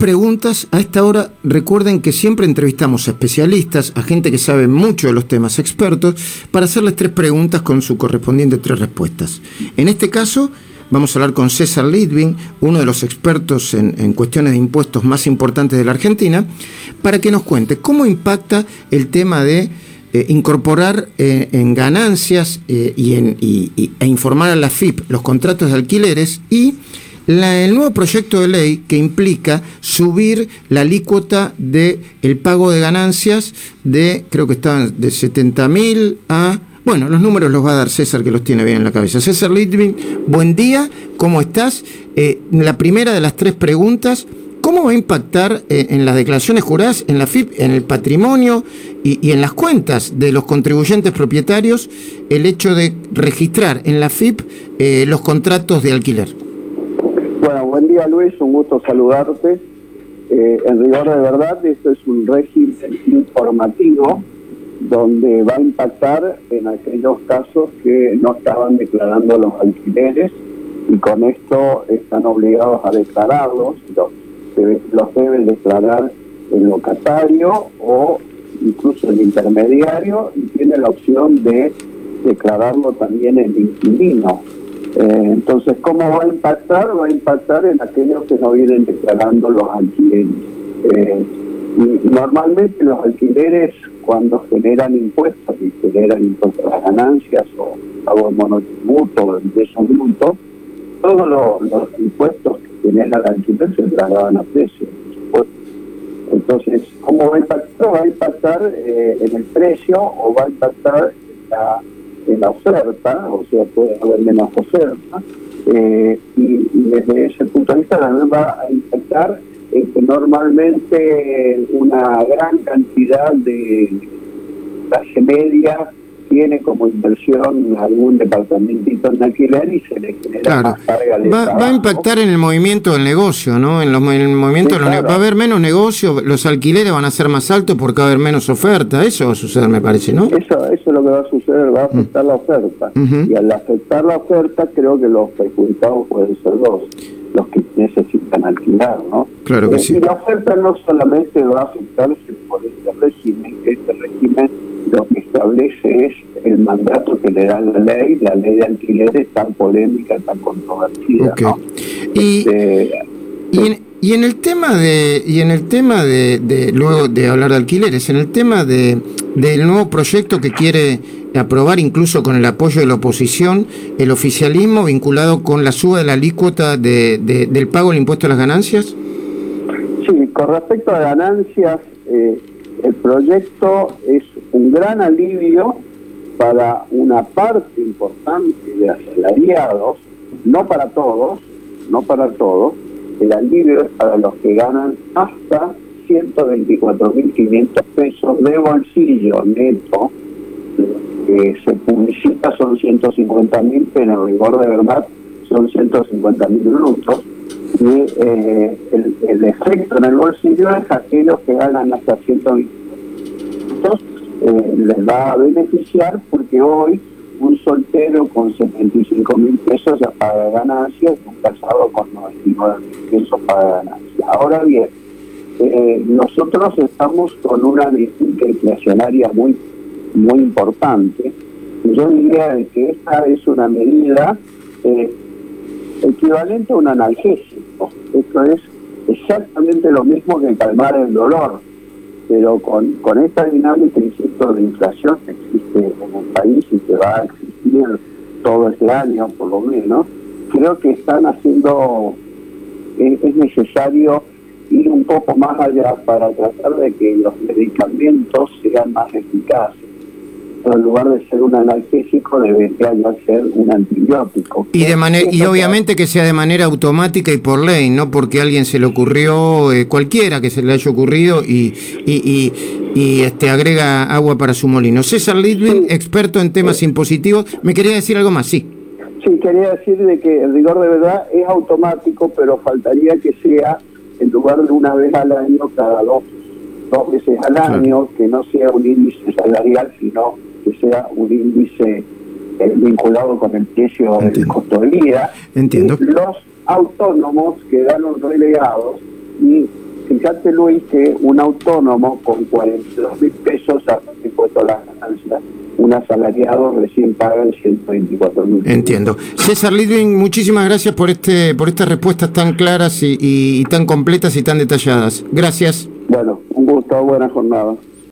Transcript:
preguntas. A esta hora recuerden que siempre entrevistamos a especialistas, a gente que sabe mucho de los temas expertos, para hacerles tres preguntas con su correspondiente tres respuestas. En este caso, vamos a hablar con César Lidwin, uno de los expertos en, cuestiones de impuestos más importantes de la Argentina, para que nos cuente cómo impacta el tema de eh, incorporar eh, en ganancias eh, y, en, e informar a la FIP los contratos de alquileres y el nuevo proyecto de ley que implica subir la alícuota del el pago de ganancias de, creo que estaban de 70 mil a... Bueno, los números los va a dar César, que los tiene bien en la cabeza. César Litvin, buen día, ¿cómo estás? Eh, la primera de las tres preguntas, ¿cómo va a impactar eh, en las declaraciones juradas, en la FIP, en el patrimonio y, en las cuentas de los contribuyentes propietarios el hecho de registrar en la FIP eh, los contratos de alquiler? Día Luis, un gusto saludarte. Eh, en rigor de verdad, esto es un régimen informativo donde va a impactar en aquellos casos que no estaban declarando los alquileres y con esto están obligados a declararlos, los, los deben declarar el locatario o incluso el intermediario y tiene la opción de declararlo también el inquilino. Eh, entonces, ¿cómo va a impactar? Va a impactar en aquellos que no vienen declarando los alquileres. Eh, normalmente los alquileres, cuando generan impuestos y generan impuestos las ganancias o pago de monotributo o ingresos brutos, todos los, impuestos que genera el alquiler se trasladan a precio. Entonces, ¿cómo va a impactar? Va a impactar eh, en el precio o va a impactar en la la oferta, o sea, puede haber menos oferta, eh, y, desde ese punto de vista también va a impactar en que normalmente una gran cantidad de clase media tiene como inversión algún departamentito en alquiler y se le genera más carga de va, va, a impactar en el movimiento del negocio, ¿no? En, los, el movimiento va a haber menos negocio, los alquileres van a ser más altos porque va a haber menos oferta, eso va a suceder, me parece, ¿no? Eso, eso es lo que va a suceder, va a afectar la oferta. Y al afectar la oferta, creo que los perjudicados pueden ser dos los que necesitan alquilar, ¿no? Claro que sí. Y la oferta no solamente va a afectarse por este régimen, este régimen lo que establece es el mandato que le da la ley, la ley de alquileres tan polémica, tan controvertida. Y, este, y, en, el tema de y en el tema de, luego de hablar de alquileres, en el tema de del nuevo proyecto que quiere aprobar incluso con el apoyo de la oposición el oficialismo vinculado con la suba de la alícuota de, del pago del impuesto a las ganancias. Sí, con respecto a ganancias, eh, el proyecto es un gran alivio para una parte importante de asalariados, no para todos, no para todos, el alivio es para los que ganan hasta 124.500 pesos de bolsillo neto, que se publicita son 150.000, pero en rigor de verdad son 150.000 brutos. Y eh, el, el, efecto en el bolsillo es aquellos que ganan hasta 120 eh, les va a beneficiar porque hoy un soltero con 75 mil pesos ya paga ganancias un casado con 99 mil pesos paga ganancias. Ahora bien, eh, nosotros estamos con una disputa inflacionaria muy, muy importante. Yo diría que esta es una medida eh, equivalente a un analgésico. Esto es exactamente lo mismo que calmar el dolor pero con, con esta dinámica, insisto, de inflación que existe en el país y que va a existir todo este año por lo menos, creo que están haciendo, es necesario ir un poco más allá para tratar de que los medicamentos sean más eficaces en lugar de ser un analgésico debería ser un antibiótico. Y de manera y obviamente que sea de manera automática y por ley, no porque a alguien se le ocurrió eh, cualquiera que se le haya ocurrido y, y, y, este agrega agua para su molino. César Lidwin, experto en temas impositivos, me quería decir algo más, sí. Sí, quería decir de que el rigor de verdad es automático, pero faltaría que sea en lugar de una vez al año cada dos dos veces al año, que no sea un índice salarial, sino que sea un índice eh, vinculado con el precio del costo de vida. Entiendo. los autónomos quedaron relegados y fíjate Luis que un autónomo con 42 mil pesos ha impuesto la ganancia, un asalariado recién paga el 124 mil. Entiendo. César Lidwin, muchísimas gracias por este por estas respuestas tan claras y tan completas y tan detalladas. Gracias. Bueno, un gusto, buena jornada.